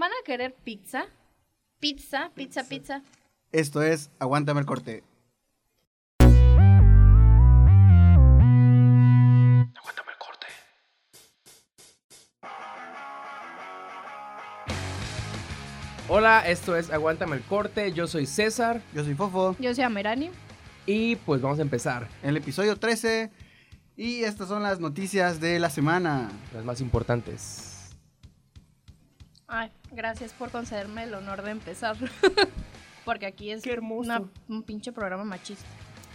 ¿van a querer pizza? Pizza, pizza, pizza. Esto es Aguántame el corte. Aguántame el corte. Hola, esto es Aguántame el corte. Yo soy César Yo soy Fofo, Yo soy Amerani. y pues vamos a empezar. en el episodio 13. Y estas son las noticias de la semana. Las más importantes. Ay, gracias por concederme el honor de empezar. Porque aquí es Qué hermoso. una- un pinche programa machista,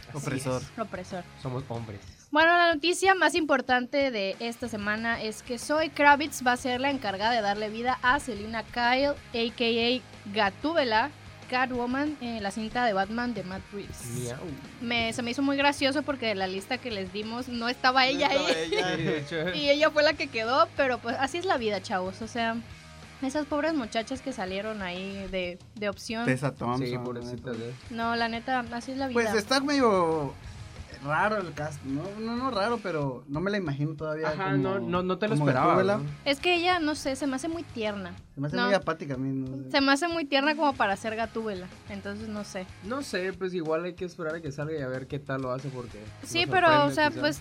Así Opresor. es. opresor. Somos hombres. Bueno, la noticia más importante de esta semana es que Zoe Kravitz va a ser la encargada de darle vida a Selina Kyle, a.k.a. Gatúbela, Catwoman, en la cinta de Batman de Matt Reeves. Miau. Me, se me hizo muy gracioso porque de la lista que les dimos no estaba ella No estaba ahí. ella. Hecho, Y ella fue la que quedó, pero pues así es la vida, chavos. O sea, esas pobres muchachas que salieron ahí de, de opción. Tessa Thompson. Sí, pobrecita. No, la neta, así es la vida. Pues está medio raro el cast. No, no, no raro, pero no me la imagino todavía. Ajá, como- no, no, no te lo esperaba. Gatúbela. ¿no? Es que ella, no sé, se me hace muy tierna. Se me hace No. muy apática a mí. no sé. Se me hace muy tierna como para ser gatúbela. Entonces, no sé. No sé, pues igual hay que esperar a que salga y a ver qué tal lo hace porque... Sí, pero, o sea, quizá. pues.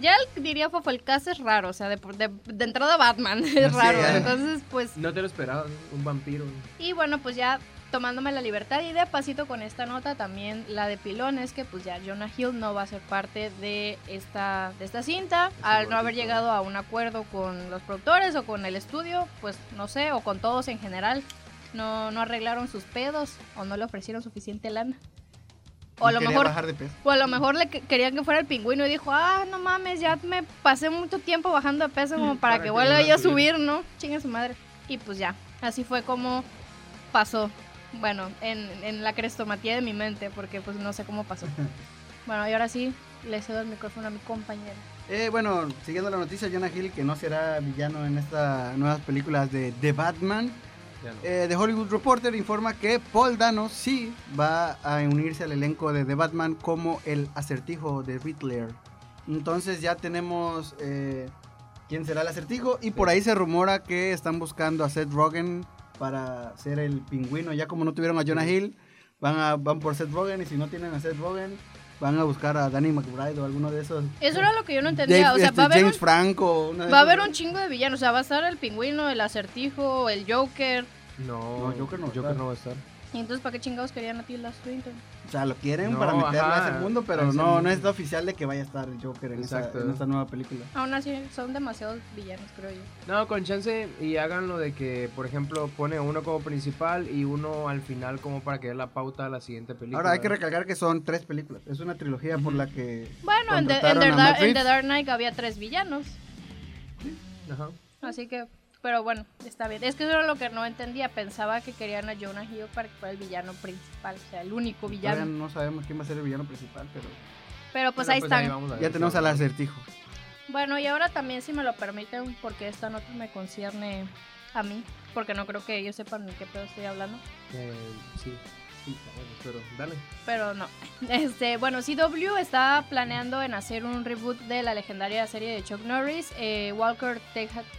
Ya el- diría Fofo, el cast es raro. O sea, de, de, de entrada Batman es Sí, raro. ya. Entonces, pues. No te lo esperaba, ¿no? un vampiro. Y bueno, pues ya tomándome la libertad y de pasito con esta nota también la de pilón es que pues ya Jonah Hill no va a ser parte de esta, de esta cinta al no haber llegado a un acuerdo con los productores o con el estudio, pues no sé, o con todos en general. No, no arreglaron sus pedos o no le ofrecieron suficiente lana. O a lo mejor bajar de peso. o a lo mejor le que- querían que fuera el pingüino y dijo, ah, no mames, ya me pasé mucho tiempo bajando de peso como para, Para que que vuelva yo a a subir, ¿no? Chinga su madre. Y pues ya, así fue como pasó. Bueno, en, en la crestomatía de mi mente, porque pues no sé cómo pasó. Bueno, y ahora sí, le cedo el micrófono a mi compañero. Eh, bueno, siguiendo la noticia, Jonah Hill, que no será villano en estas nuevas películas de The Batman. No. Eh, The Hollywood Reporter informa que Paul Dano sí va a unirse al elenco de The Batman como el acertijo de Riddler. Entonces ya tenemos eh, quién será el acertijo y por ahí se rumora que están buscando a Seth Rogen para ser el pingüino. Ya como no tuvieron a Jonah Hill, van, a, van por Seth Rogen y si no tienen a Seth Rogen, van a buscar a Danny McBride o alguno de esos. Eso era lo que yo no entendía. Dave- o sea, este, va a haber un James Franco. Va a haber un chingo de villanos, o sea, va a estar el pingüino, el acertijo, el Joker. No, No, Joker no va a Joker estar. no va a estar. Y entonces, ¿para qué chingados querían a Tilda Swinton? O sea, lo quieren No, para meterlo a ajá, ese mundo, a pero no, mundo. no es oficial de que vaya a estar Joker en, esa, en esta nueva película. Aún así, son demasiados villanos, creo yo. No, con chance y háganlo de que, por ejemplo, pone uno como principal y uno al final como para que dé la pauta a la siguiente película. Ahora hay que recalcar que son tres películas. Es una trilogía por la que. Bueno, en The, en The a en. Dark Knight había tres villanos. Ajá. Así que, pero bueno, está bien. Es que eso era lo que no entendía. Pensaba que querían a Jonah Hill para que fuera el villano principal, o sea, el único Todavía villano. no sabemos quién va a ser el villano principal, pero Pero pues Pero, ahí están. a ver ya tenemos al acertijo. Bueno, y ahora también, si me lo permiten, porque esta nota me concierne a mí, porque no creo que ellos sepan de qué pedo estoy hablando. Eh, sí, pero dale. Pero no. Este, bueno, CW está planeando en hacer un reboot de la legendaria serie de Chuck Norris, eh, Walker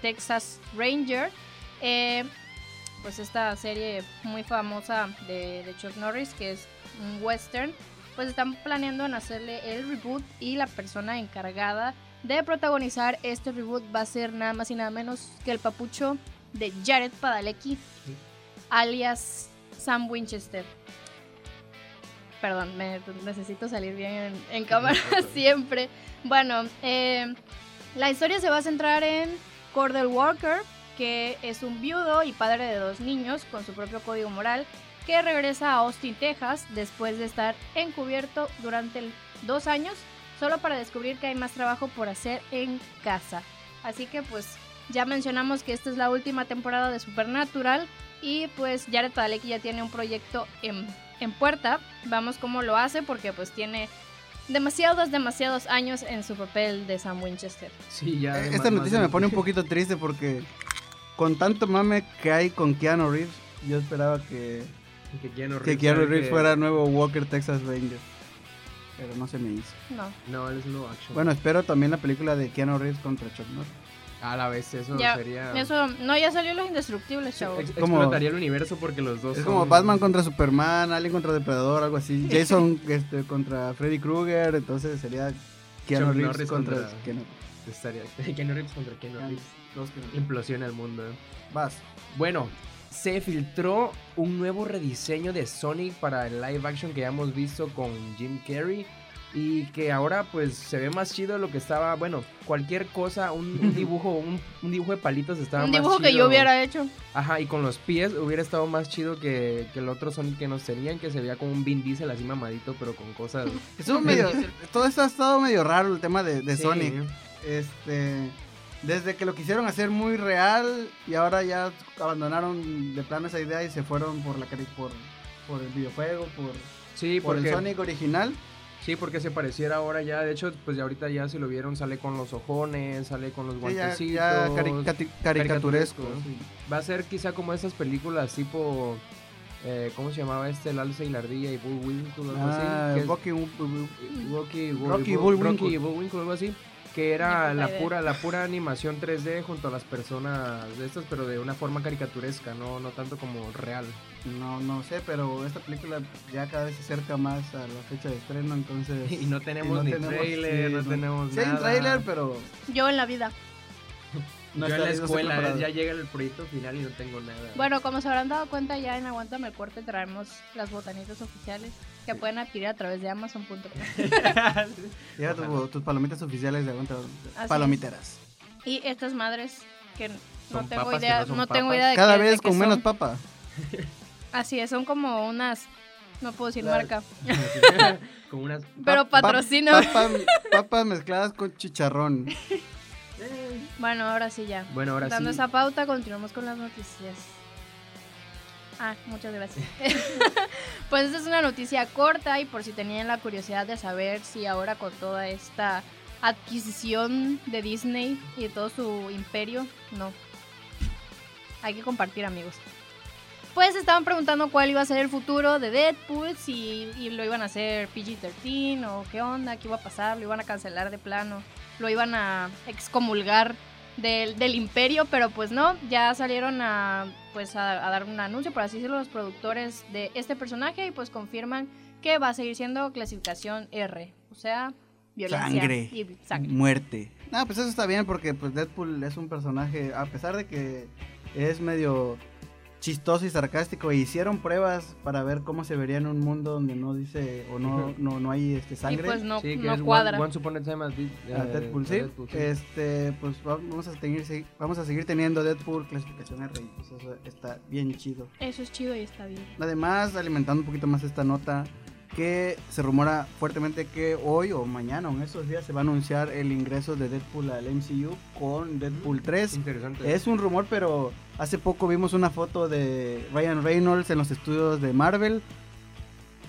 Texas Ranger. Eh, pues esta serie muy famosa de, de Chuck Norris, que es un western. Pues están planeando en hacerle el reboot y la persona encargada de protagonizar este reboot va a ser nada más y nada menos que el papucho de Jared Padalecki, alias Sam Winchester. Perdón, me necesito salir bien en, en cámara siempre. Bueno, eh, la historia se va a centrar en Cordell Walker, que es un viudo y padre de dos niños con su propio código moral, que regresa a Austin, Texas, después de estar encubierto durante dos años, solo para descubrir que hay más trabajo por hacer en casa. Así que pues ya mencionamos que esta es la última temporada de Supernatural y pues Jared Padalecki ya tiene un proyecto en, en puerta. Vamos cómo lo hace porque pues tiene demasiados, demasiados años en su papel de Sam Winchester. Sí, ya. Eh, Esta más noticia me pone un poquito triste porque con tanto mame que hay con Keanu Reeves, yo esperaba que, Que Keanu que Reeves, Keanu sabe Reeves que- fuera nuevo Walker Texas Ranger. Pero no se me hizo. No. No, él es no action. Bueno, espero también la película de Keanu Reeves contra Chuck Norris. A la vez eso Ya, sería... Eso, no, ya salió Los Indestructibles, chavos. ex- Como- explotaría el universo porque los dos Es son- como Batman contra Superman, Alien contra Depredador, algo así. Jason este, contra Freddy Krueger, entonces sería Keanu Reeves contra, contra- Keanu. Estaría... Keanu Reeves contra Keanu Reeves. Keanu. Implosiona el mundo. ¿eh? Vas. Bueno, se filtró un nuevo rediseño de Sonic para el live action que ya hemos visto con Jim Carrey. Y que ahora pues se ve más chido de lo que estaba, bueno, cualquier cosa, un, un dibujo, un, un dibujo de palitos estaba Un más dibujo que chido. yo hubiera hecho. Ajá, y con los pies hubiera estado más chido que, que el otro Sonic que nos tenían, que se veía como un Vin Diesel así mamadito, pero con cosas... Estuvo medio, todo esto ha estado medio raro el tema de, de Sí. Sonic. Este, desde que lo quisieron hacer muy real y ahora ya abandonaron de plano esa idea y se fueron por la por, por el videojuego, por, Sí, por porque... el Sonic original. Sí, porque se pareciera ahora ya, de hecho, pues ya ahorita ya si lo vieron sale con los ojones, sale con los Sí, ya, guantecitos. ya cari- cati- caricaturesco. caricaturesco, ¿no? sí. Va a ser quizá como esas películas tipo, eh, ¿cómo se llamaba este? El alce y la ardilla y Bullwinkle o algo Ah, así. Rocky, Rocky Bullwinkle, algo así. Que era la pura, la pura animación 3D junto a las personas de estas, pero de una forma caricaturesca, no, no tanto como real. No, no sé, pero esta película ya cada vez se acerca más a la fecha de estreno, entonces... Y no tenemos no ni tenemos- trailer, sí, no, tenemos Sí nada. trailer, pero Yo en la vida. no Yo en la no escuela, ya llega el proyecto final y no tengo nada. Bueno, como se habrán dado cuenta, ya en Aguántame el Corte traemos las botanitas oficiales que pueden adquirir a través de Amazon.com. Lleva tu- tus palomitas oficiales de aguanta es. palomiteras. Y estas madres que no tengo papas que idea, no no tengo papas. idea de Cada qué- de vez qué con menos papa. Así es, son como unas no puedo decir La- marca, Con unas... pero Pa- pa- patrocino. papa- papas mezcladas con chicharrón. Bueno, ahora sí ya. Bueno, ahora Dando sí. esa pauta, continuamos con las noticias. Ah, muchas gracias. pues esta es una noticia corta y por si tenían la curiosidad de saber si ahora con toda esta adquisición de Disney y de todo su imperio, no. Hay que compartir amigos. Pues estaban preguntando cuál iba a ser el futuro de Deadpool, si y lo iban a hacer PG-13 o qué onda, qué iba a pasar, lo iban a cancelar de plano, lo iban a excomulgar del, del imperio, pero pues no, ya salieron a pues a, a dar un anuncio, por así decirlo, los productores de este personaje y pues confirman que va a seguir siendo clasificación R, o sea, violencia Sangre. y sangre. Muerte. No, pues eso está bien porque pues Deadpool es un personaje, a pesar de que es medio chistoso y sarcástico, e hicieron pruebas para ver cómo se vería en un mundo donde no dice o no no, no hay este Y sangre. pues no, Sí, que no es cuadra. One, Time as eh, Deadpool, sí. Deadpool, sí. Este, pues vamos a seguir vamos a seguir teniendo Deadpool clasificación R, y pues eso está bien chido. Eso es chido y está bien. Además, alimentando un poquito más esta nota, que se rumora fuertemente que hoy o mañana o en estos días se va a anunciar el ingreso de Deadpool al MCU con Deadpool 3. Interesante. Es un rumor, pero hace poco vimos una foto de Ryan Reynolds en los estudios de Marvel,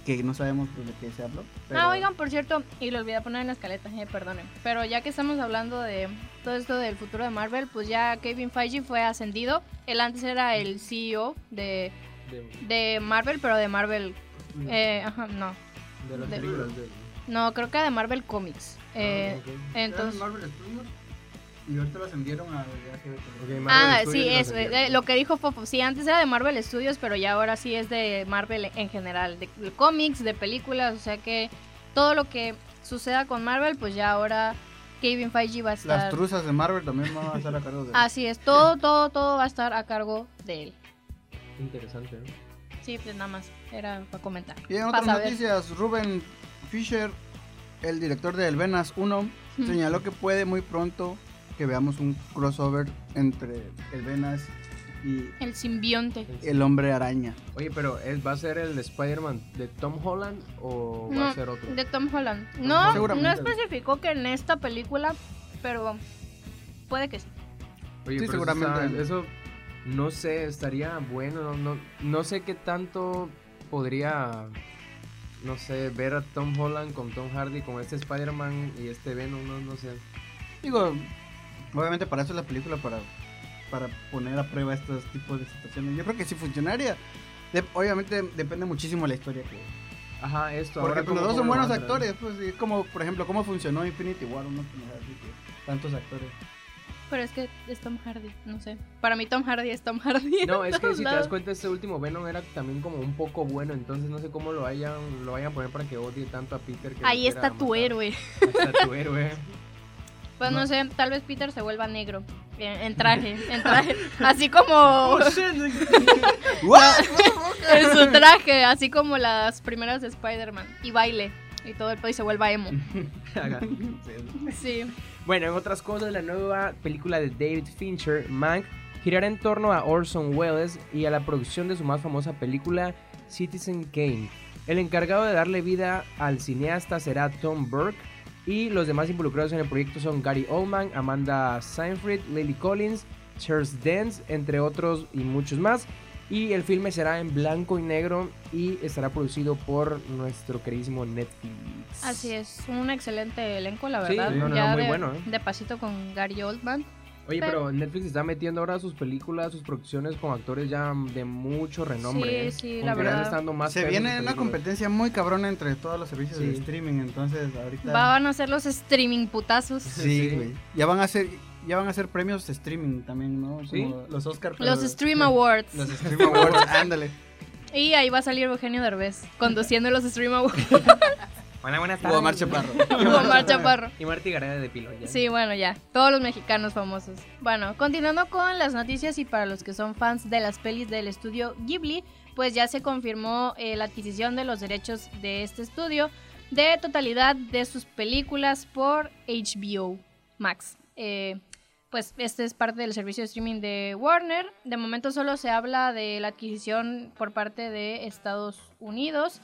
que no sabemos pues, de qué se habló. pero- Ah, oigan, por cierto, y lo olvidé poner en la escaleta, eh, perdonen. Pero ya que estamos hablando de todo esto del futuro de Marvel, pues ya Kevin Feige fue ascendido. Él antes era el CEO De, de Marvel, pero de Marvel... eh, ajá, no. de las de- películas de... No, creo que de Marvel Comics. Eh, Ah, ok. entonces... Eran Marvel Studios y ahorita lo ascendieron a LGBT. Ok, Marvel Ah, Studios sí, eso, eh, lo que dijo Fofo. Sí, antes era de Marvel Studios, pero ya ahora sí es de Marvel en general, de, de cómics, de películas, o sea que todo lo que suceda con Marvel, pues ya ahora Kevin Feige va a estar... Las truzas de Marvel también van a estar a cargo de Así es, todo, todo, todo va a estar a cargo de él. Interesante, ¿no? Sí, pues nada más, era para comentar. Y en otras noticias, Ruben Fisher, el director de El Venas 1, Ujú. señaló que puede muy pronto que veamos un crossover entre El Venas y El simbionte. El Hombre Araña. Oye, pero ¿es, ¿va a ser el de Spider-Man de Tom Holland o va No, a ser otro? de Tom Holland. No, no especificó que en esta película, pero puede que sí. Oye, Sí, pero seguramente. Eso, está- eso, no sé, estaría bueno. No, no, sé qué tanto podría, no sé, ver a Tom Holland con Tom Hardy, con este Spider-Man y este Venom, no, no sé. Digo, obviamente para eso es la película, para, para poner a prueba estos tipos de situaciones. Yo creo que sí funcionaría. De- obviamente depende muchísimo de la historia que... Ajá, esto. Porque los dos son buenos actores, pues, como por ejemplo cómo funcionó Infinity War, uno que tantos actores. Pero es que es Tom Hardy, no sé. Para mí Tom Hardy es Tom Hardy. No, es que si te das cuenta, este último Venom era también como un poco bueno, entonces no sé cómo lo vayan, lo vayan a poner para que odie tanto a Peter. Que Ahí está tu matar. héroe. Ahí está tu héroe. Pues no. No. sé, tal vez Peter se vuelva negro. En, en traje, en traje. Así como. Oh, en su traje, así como las primeras de Spider-Man. Y baile. Y todo el país se vuelva emo. Sí. Bueno, en otras cosas, la nueva película de David Fincher, Mank, girará en torno a Orson Welles y a la producción de su más famosa película, Citizen Kane. El encargado de darle vida al cineasta será Tom Burke y los demás involucrados en el proyecto son Gary Oldman, Amanda Seyfried, Lily Collins, Charles Dance, entre otros y muchos más. Y el filme será en blanco y negro y estará producido por nuestro queridísimo Netflix. Así es, un excelente elenco, la Sí, verdad. no, no, ya no, muy de, bueno, ¿eh? de pasito con Gary Oldman. Oye, Pero- pero Netflix está metiendo ahora sus películas, sus producciones con actores ya de mucho renombre. Sí, ¿eh? sí, la verdad. más Se viene una competencia muy cabrona entre todos los servicios de Sí. streaming, entonces ahorita... Van a ser los streaming putazos. Sí, Sí. güey. Ya van a hacer ya van a hacer premios de streaming también, ¿no? Como Sí. los Oscar. pero- Los Stream Awards. Los Stream Awards, ándale. Y ahí va a salir Eugenio Derbez conduciendo los Stream Awards. Hola, buenas O tardes. Omar Chaparro. Omar Chaparro. Y Marty Gareda de Pilo. ya. Sí, bueno, ya. Todos los mexicanos famosos. Bueno, continuando con las noticias y para los que son fans de las pelis del estudio Ghibli, pues ya se confirmó eh, la adquisición de los derechos de este estudio de totalidad de sus películas por HBO Max. Eh, pues este es parte del servicio de streaming de Warner. De momento solo se habla de la adquisición por parte de Estados Unidos.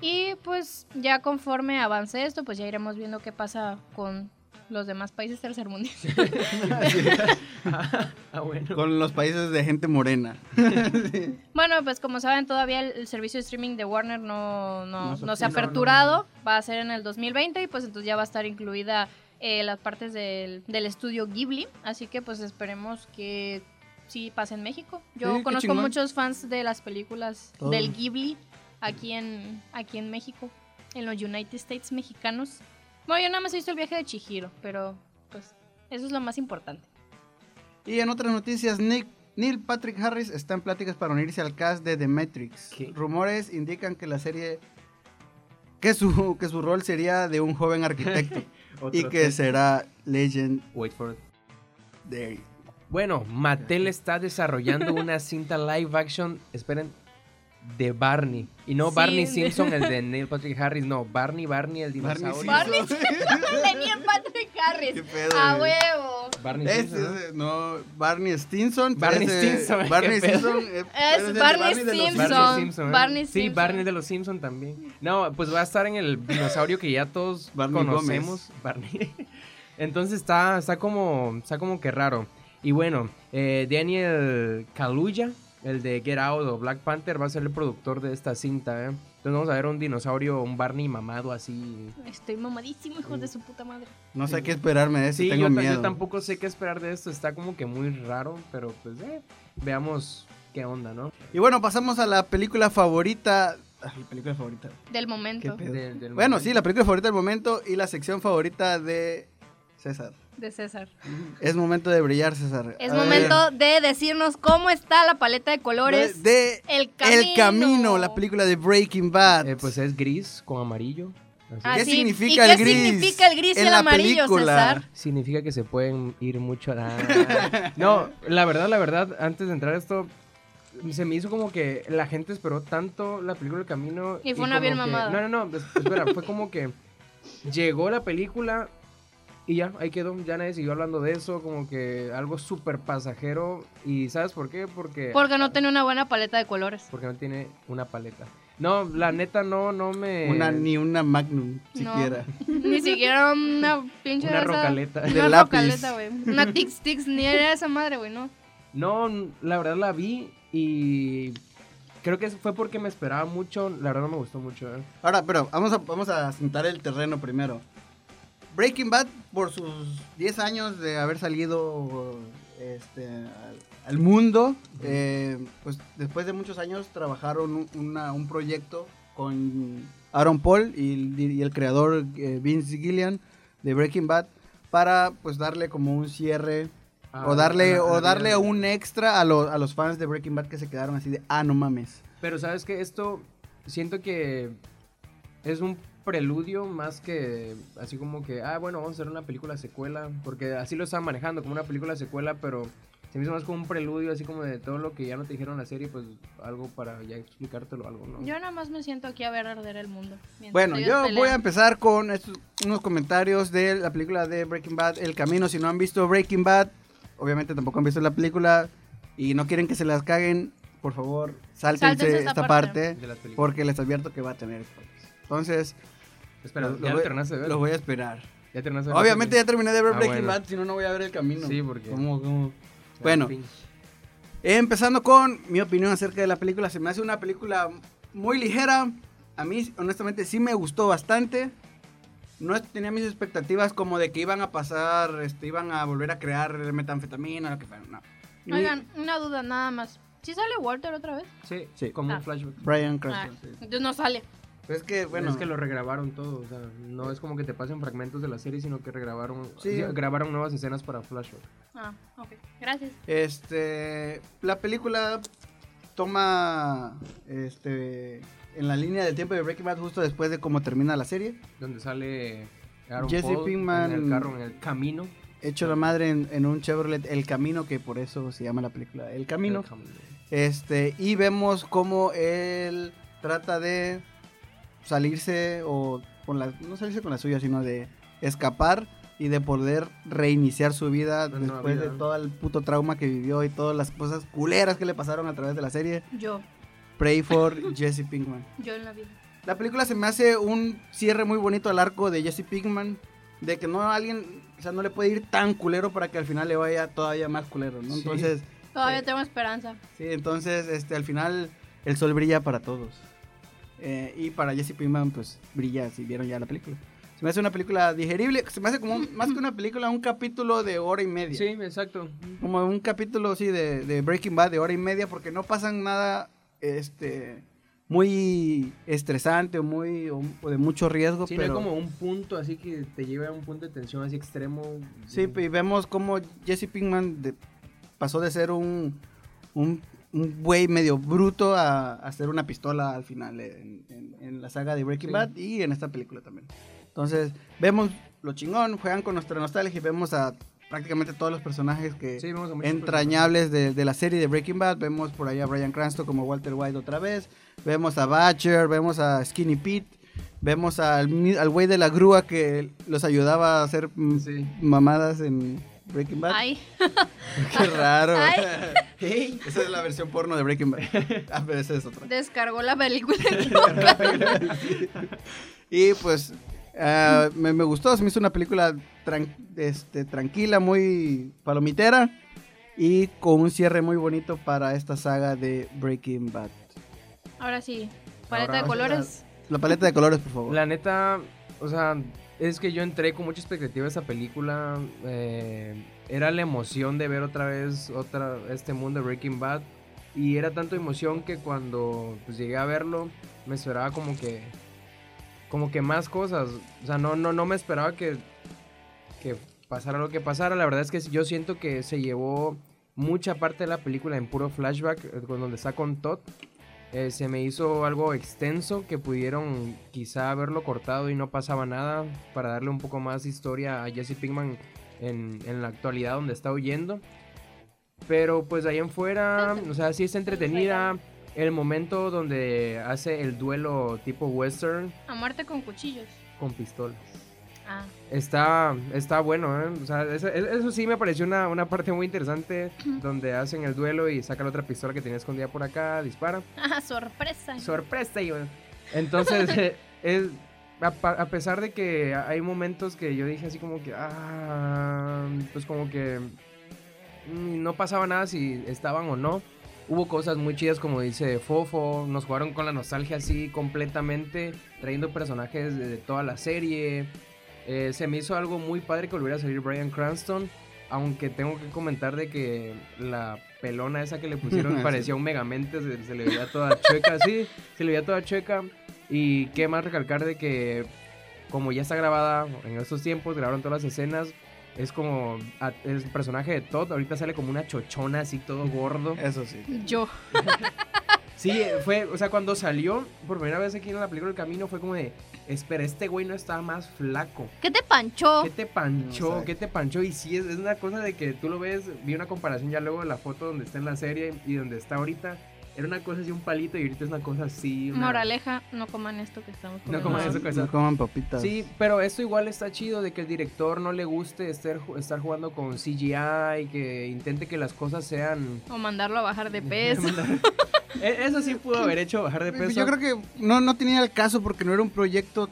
Y pues ya conforme avance esto, pues ya iremos viendo qué pasa con los demás países tercermundistas. ah, bueno. Con los países de gente morena. Bueno, pues como saben, todavía el, el servicio de streaming de Warner no, no, No se no se ha aperturado. Va a ser en el 2020 y pues entonces ya va a estar incluida eh, las partes del, del estudio Ghibli. Así que pues esperemos que sí pase en México. Yo Sí, conozco muchos fans de las películas Todo. del Ghibli aquí en, aquí en México, en los United States mexicanos. Bueno, yo nada más he visto el viaje de Chihiro, pero pues eso es lo más importante. Y en otras noticias, Nick, Neil Patrick Harris está en pláticas para unirse al cast de The Matrix. ¿Qué? Rumores indican que la serie. Que su, que su rol sería de un joven arquitecto y que será Legend Wait for it. de Bueno, Mattel está desarrollando una cinta live action, esperen, de Barney. Y no Sí. Barney Simpson, el de Neil Patrick Harris, no, Barney, Barney, el dinosaurio. Barney Tenía Patrick Harris. Qué pedo, A huevo. Barney Ese, Simpson, ¿no? Barney Stinson. Barney Stinson, Barney eh, pero Es de Barney Simpson. Barney Simpson. ¿eh? Barney Sí. Barney de los Simpson también. No, pues va a estar en el dinosaurio que ya todos Barney conocemos. Barney. Entonces está, está como, está como que raro. Y bueno, eh, Daniel Kaluuya, el de Get Out o Black Panther, va a ser el productor de esta cinta. ¿eh? Entonces vamos a ver un dinosaurio, un Barney mamado así. Estoy mamadísimo, hijos de su puta madre. No sé qué esperarme de eso, Sí, tengo yo, ta- yo miedo. tampoco sé qué esperar de esto. Está como que muy raro, pero pues eh, veamos qué onda, ¿no? Y bueno, pasamos a la película favorita. Ay, película favorita. Del momento. Qué pedo. Del- del Bueno, momento. sí, la película favorita del momento y la sección favorita de César. De César. Es momento de brillar, César. Es A momento de decirnos cómo está la paleta de colores. de El camino. El Camino, la película de Breaking Bad. Eh, pues es gris con amarillo. Así. Ah, ¿Qué sí. significa ¿Y el qué gris significa el gris y en el la amarillo, película? César? Significa que se pueden ir mucho a la... No, la verdad, la verdad, antes de entrar a esto, se me hizo como que la gente esperó tanto la película El Camino. Y fue una bien que- mamada. No, no, no, es- espera, fue como que llegó la película y ya, ahí quedó, ya nadie siguió hablando de eso, como que algo súper pasajero. ¿Y sabes por qué? Porque... Porque no tiene una buena paleta de colores. Porque no tiene una paleta. No, la neta no, no me... Una, ni una Magnum, No. siquiera. Ni siquiera una pinche Una esa- rocaleta. De Una lápiz. rocaleta, güey. Una Tix Tix, ni era esa madre, güey, no. No, la verdad la vi y creo que fue porque me esperaba mucho. La verdad no me gustó mucho. ¿eh? Ahora, pero vamos a, vamos a sentar el terreno primero. Breaking Bad, por sus 10 años de haber salido este, al, al mundo, eh, pues después de muchos años trabajaron un, una- un proyecto con Aaron Paul y, el- y el creador eh, Vince Gillian de Breaking Bad para pues darle como un cierre Ah, o darle, o darle un extra a, los a los fans de Breaking Bad que se quedaron así de, ah, no mames. Pero sabes que esto siento que es un preludio más que así como que, ah, bueno, vamos a hacer una película secuela, porque así lo estaban manejando como una película secuela, pero se me hizo más como un preludio, así como de todo lo que ya no te dijeron en la serie, pues algo para ya explicártelo algo, ¿no? Yo nada más me siento aquí a ver arder el mundo. Bueno, yo voy a empezar con estos- unos comentarios de la película de Breaking Bad, El Camino. Si no han visto Breaking Bad, obviamente tampoco han visto la película y no quieren que se las caguen, por favor, sáltense Sáltense esta esta parte. porque les advierto que va a tener spoilers. Entonces, Espera, lo- ¿ya lo lo voy- terminaste de ver? los voy a esperar. ¿Ya terminaste de ver? Obviamente ya terminé de ver Ah, Breaking bueno. Bad, si no, no voy a ver El Camino. Sí, porque- ¿Cómo, cómo? Ya, Bueno. Empezando con mi opinión acerca de la película. Se me hace una película muy ligera. A mí, honestamente, sí me gustó bastante. No tenía mis expectativas como de que iban a pasar, este, iban a volver a crear metanfetamina, lo que fuera. No. Oigan, una duda nada más. ¿Sí sale Walter otra vez? Sí, Sí. como Ah. un flashback. Brian Ah, Cranston. sí. entonces no sale. Pero es que, bueno, es que lo regrabaron todo, o sea, no es como que te pasen fragmentos de la serie, sino que regrabaron, sí, grabaron nuevas escenas para Flashback. Ah, ok. Gracias. este, la película toma, este, en la línea del tiempo de Breaking Bad justo después de cómo termina la serie. donde sale Aaron Jesse Paul Pinkman- en el carro, en el camino. Hecho la madre en, en un Chevrolet El Camino, que por eso se llama la película El Camino. El camino. Este, y vemos cómo él trata de salirse o con la, no salirse con la suya, sino de escapar y de poder reiniciar su vida después de todo el puto trauma que vivió y todas las cosas culeras que le pasaron a través de la serie. Yo. Pray for Jesse Pinkman. Yo en la vida. La película se me hace un cierre muy bonito al arco de Jesse Pinkman. De que no alguien, o sea, no le puede ir tan culero para que al final le vaya todavía más culero, ¿no? Sí. Entonces, Todavía Eh, tengo esperanza. Sí, entonces este, al final el sol brilla para todos. Eh, y para Jesse Pinkman, pues brilla si vieron ya la película. Se me hace una película digerible, se me hace como un- más que una película, un capítulo de hora y media. Sí, exacto. Como un capítulo sí de, de Breaking Bad de hora y media porque no pasan nada este muy estresante o muy o, o de mucho riesgo, Sí, no hay pero como un punto así que te lleve a un punto de tensión así extremo. sí, y vemos como Jesse Pinkman de- pasó de ser un un un güey medio bruto a, a ser una pistola al final en, en- en la saga de Breaking Sí. Bad y en esta película también. Entonces, vemos lo chingón, juegan con nuestra nostalgia y vemos a prácticamente todos los personajes que Sí, entrañables de, de la serie de Breaking Bad. Vemos por ahí a Brian Cranston como Walter White otra vez. Vemos a Batcher, vemos a Skinny Pete. Vemos al güey de la grúa que los ayudaba a hacer mm, Sí. mamadas en Breaking Bad. Ay. Qué raro. Ay. Hey, esa es la versión porno de Breaking Bad. Ah, pero esa es otra. Descargó la película. Y pues ah, me, me gustó, se me hizo una película tran- este, tranquila, muy palomitera y con un cierre muy bonito para esta saga de Breaking Bad. Ahora sí. Paleta Ahora de colores. La paleta de colores, por favor. La neta, o sea, es que yo entré con mucha expectativa a esa película. eh, era la emoción de ver otra vez otra, este mundo de Breaking Bad. Y era tanto emoción que cuando pues, llegué a verlo, me esperaba como que. Como que más cosas. O sea, no, no, no me esperaba que. Que pasara lo que pasara. La verdad es que yo siento que se llevó mucha parte de la película en puro flashback. eh, donde está con Todd. Eh, se me hizo algo extenso que pudieron quizá haberlo cortado y no pasaba nada para darle un poco más historia a Jesse Pinkman en, en la actualidad donde está huyendo. Pero pues de ahí en fuera, o sea, sí está entretenida. El momento donde hace el duelo tipo western A muerte con cuchillos. con pistolas. Ah. Está, está bueno, ¿eh? O sea, eso, eso sí me pareció una, una parte muy interesante donde hacen el duelo y saca la otra pistola que tenía escondida por acá, dispara. Ah, sorpresa. sorpresa entonces eh, es a, pesar de que hay momentos que yo dije así como que ah, pues como que mm, no pasaba nada si estaban o no hubo cosas muy chidas como dice Fofo nos jugaron con la nostalgia así completamente trayendo personajes de, de toda la serie Eh, se me hizo algo muy padre que volviera a salir Brian Cranston aunque tengo que comentar de que la pelona esa que le pusieron parecía un megamente, se, se le veía toda chueca, sí, se le veía toda chueca. Y qué más recalcar de que como ya está grabada en estos tiempos, grabaron todas las escenas, es como a- es el personaje de Todd, ahorita sale como una chochona así todo gordo. Eso sí. Yo. Sí, fue, o sea, cuando salió por primera vez aquí en la película El Camino fue como de, espera, este güey no está más flaco. ¿Qué te panchó? ¿Qué te panchó? ¿Qué te panchó? Y sí, es, es una cosa de que tú lo ves, vi una comparación ya luego de la foto donde está en la serie y donde está ahorita. Era una cosa así, un palito, y ahorita es una cosa así. una- Moraleja, no coman esto que estamos No comiendo. coman ahora. eso que- No coman papitas. Sí, pero esto igual está chido de que el director no le guste estar, estar jugando con CGI, que intente que las cosas sean... O mandarlo a bajar de peso. E- Eso sí pudo haber hecho bajar de peso. Yo creo que no, no tenía el caso porque no era un proyecto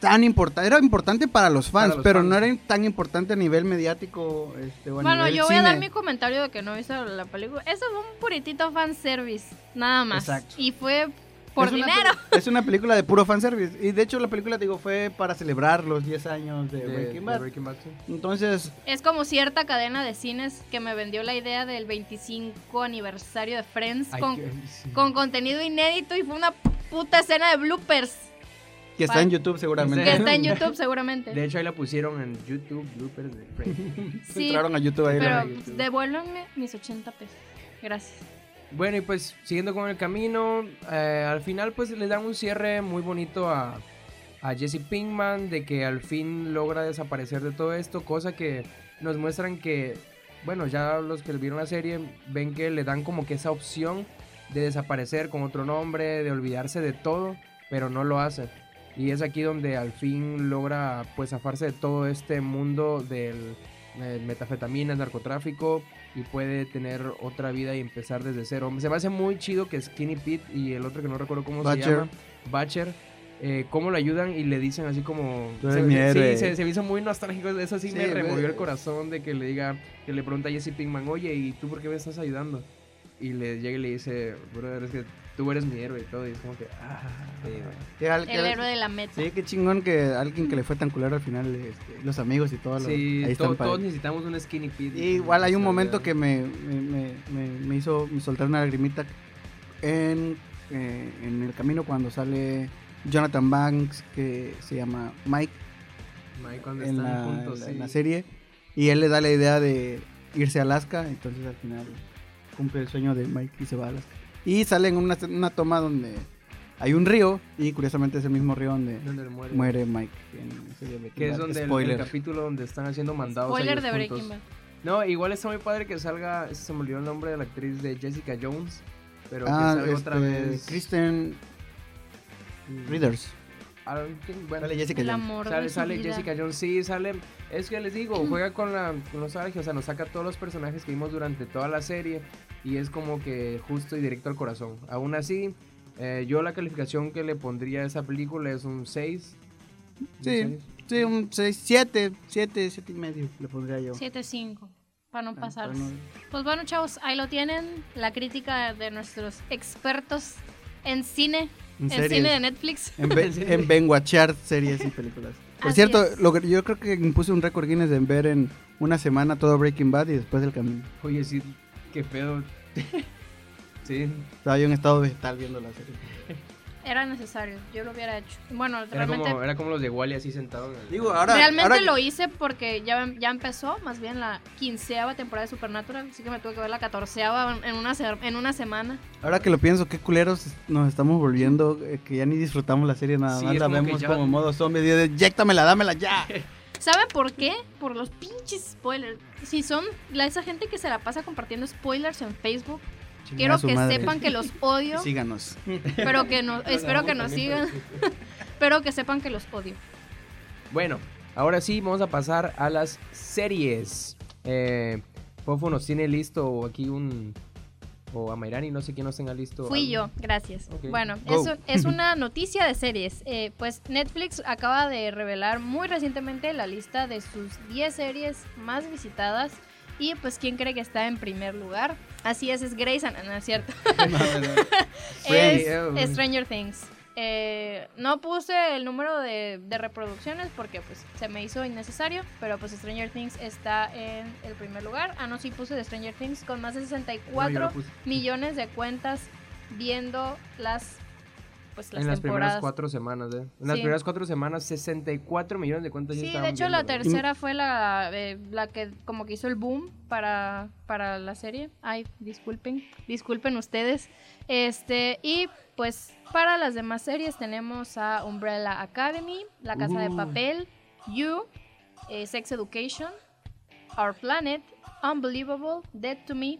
tan importante. Era importante para los fans, Para los pero fans. no era tan importante a nivel mediático. Este, o a Bueno, nivel yo voy a dar mi comentario de que no he visto la película. Eso fue un puritito fanservice, nada más. Exacto. Y fue por Es una dinero. pe- Es una película de puro fanservice. Y de hecho, la película, digo, fue para celebrar los 10 años de, de, Breaking de Bad. Breaking Bad, sí. Entonces, Es como cierta cadena de cines que me vendió la idea del 25 aniversario de Friends con, que- sí. con contenido inédito y fue una puta escena de bloopers que está en YouTube seguramente. que está en YouTube seguramente. De hecho, ahí la pusieron en YouTube, bloopers de Friends. Sí, Entraron a YouTube ahí. pero la- YouTube. devuélvanme mis 80 pesos. Gracias. Bueno, y pues siguiendo con el camino, eh, al final pues le dan un cierre muy bonito a, a Jesse Pinkman de que al fin logra desaparecer de todo esto, cosa que nos muestran que, bueno, ya los que vieron la serie ven que le dan como que esa opción de desaparecer con otro nombre, de olvidarse de todo, pero no lo hace. Y es aquí donde al fin logra pues zafarse de todo este mundo del eh, metafetaminas, narcotráfico y puede tener otra vida y empezar desde cero. Se me hace muy chido que Skinny Pete y el otro que no recuerdo cómo se llama, Butcher, eh, cómo le ayudan y le dicen así como... Se, sí, se, se me hizo muy nostálgico, eso sí, Sí, me removió el corazón de que le diga, que le pregunta a Jesse Pinkman, oye, ¿y tú por qué me estás ayudando? Y le llega y le dice, brother, es que tú eres mi héroe y todo, y es como que... Ah, Sí, güey. El héroe de la meta. Sí, qué chingón que alguien que le fue tan culero al final, este, los amigos y todo. lo- Sí, ahí to- todos necesitamos un Skinny. Y igual hay un momento que me, me, me- me- me hizo soltar una lagrimita en, eh, en el camino cuando sale Jonathan Banks, que se llama Mike Mike, cuando en están la, juntos, en la- sí. en la serie. Y él le da la idea de irse a Alaska, entonces al final cumple el sueño de Mike y se va a Alaska. Y sale en una, una toma donde hay un río y curiosamente es el mismo río donde Donde muere. muere Mike. en Que es donde el, capítulo donde están haciendo mandados. Spoiler de juntos. Breaking Bad. No, igual está muy padre que salga. Se me olvidó el nombre de la actriz de Jessica Jones. Pero Ah, que salga otra este, vez. Kristen mm, Readers. Bueno, Sale Jessica El Jones. amor Sale. Jessica Jones, sí, sale. Es que les digo, juega con la nostalgia, o sea, nos saca todos los personajes que vimos durante toda la serie y es como que justo y directo al corazón. Aún así, eh, yo la calificación que le pondría a esa película es un 6. Sí, sí, un 6, 7, 7, 7 y medio le pondría yo. 7-5. Para no Ah, pasar. no- Pues bueno, chavos, ahí lo tienen. La crítica de nuestros expertos en cine. En En cine de Netflix. En, ve- en benguachear series y películas. Por Así cierto, es. lo que, yo creo que impuse un récord Guinness de ver en una semana todo Breaking Bad y después el camino. Oye, sí, qué pedo. sí, Estaba yo en estado vegetal viendo la serie. Era necesario. Yo lo hubiera hecho. Bueno, era realmente. como, era como los de Wally así sentados. en el- Digo, ahora. Realmente ahora- lo hice porque ya, ya empezó, más bien la quinceava temporada de Supernatural, así que me tuve que ver la catorceava en una, en una semana. Ahora que lo pienso, qué culeros nos estamos volviendo, eh, que ya ni disfrutamos la serie nada Sí, más, la vemos ya- como modo zombie, de inyéctamela, dámela ya. ¿Sabe por qué? Por los pinches spoilers. Si son la, esa gente que se la pasa compartiendo spoilers en Facebook, quiero que madre. sepan que los odio, Síganos. pero que no, espero que nos sigan, pero que sepan que los odio. Bueno, ahora sí, vamos a pasar a las series. Eh, Fofo nos tiene listo aquí un... O a Mayrani, no sé quién nos tenga listo. Fui algo. yo, gracias. Bueno, eso es una noticia de series. Eh, pues Netflix acaba de revelar muy recientemente la lista de sus 10 series más visitadas. Y pues, ¿quién cree que está en primer lugar? Así es, es Grey's Anatomy, ¿no es cierto? Friends. es Stranger Things. Eh, no puse el número de, de reproducciones porque pues se me hizo innecesario, pero pues Stranger Things está en el primer lugar. Ah, no, sí puse de Stranger Things con más de No, yo 64 lo puse. millones de cuentas viendo las pues las en las primeras temporadas. cuatro semanas, ¿eh? En las primeras cuatro semanas, 64 millones de cuentas ya Sí, de hecho la viendo, tercera fue la, eh, la que como que hizo el boom para, para la serie. Ay, disculpen, disculpen ustedes. Este, y pues para las demás series tenemos a Umbrella Academy, La Casa de. Papel, You, eh, Sex Education, Our Planet, Unbelievable, Dead to Me,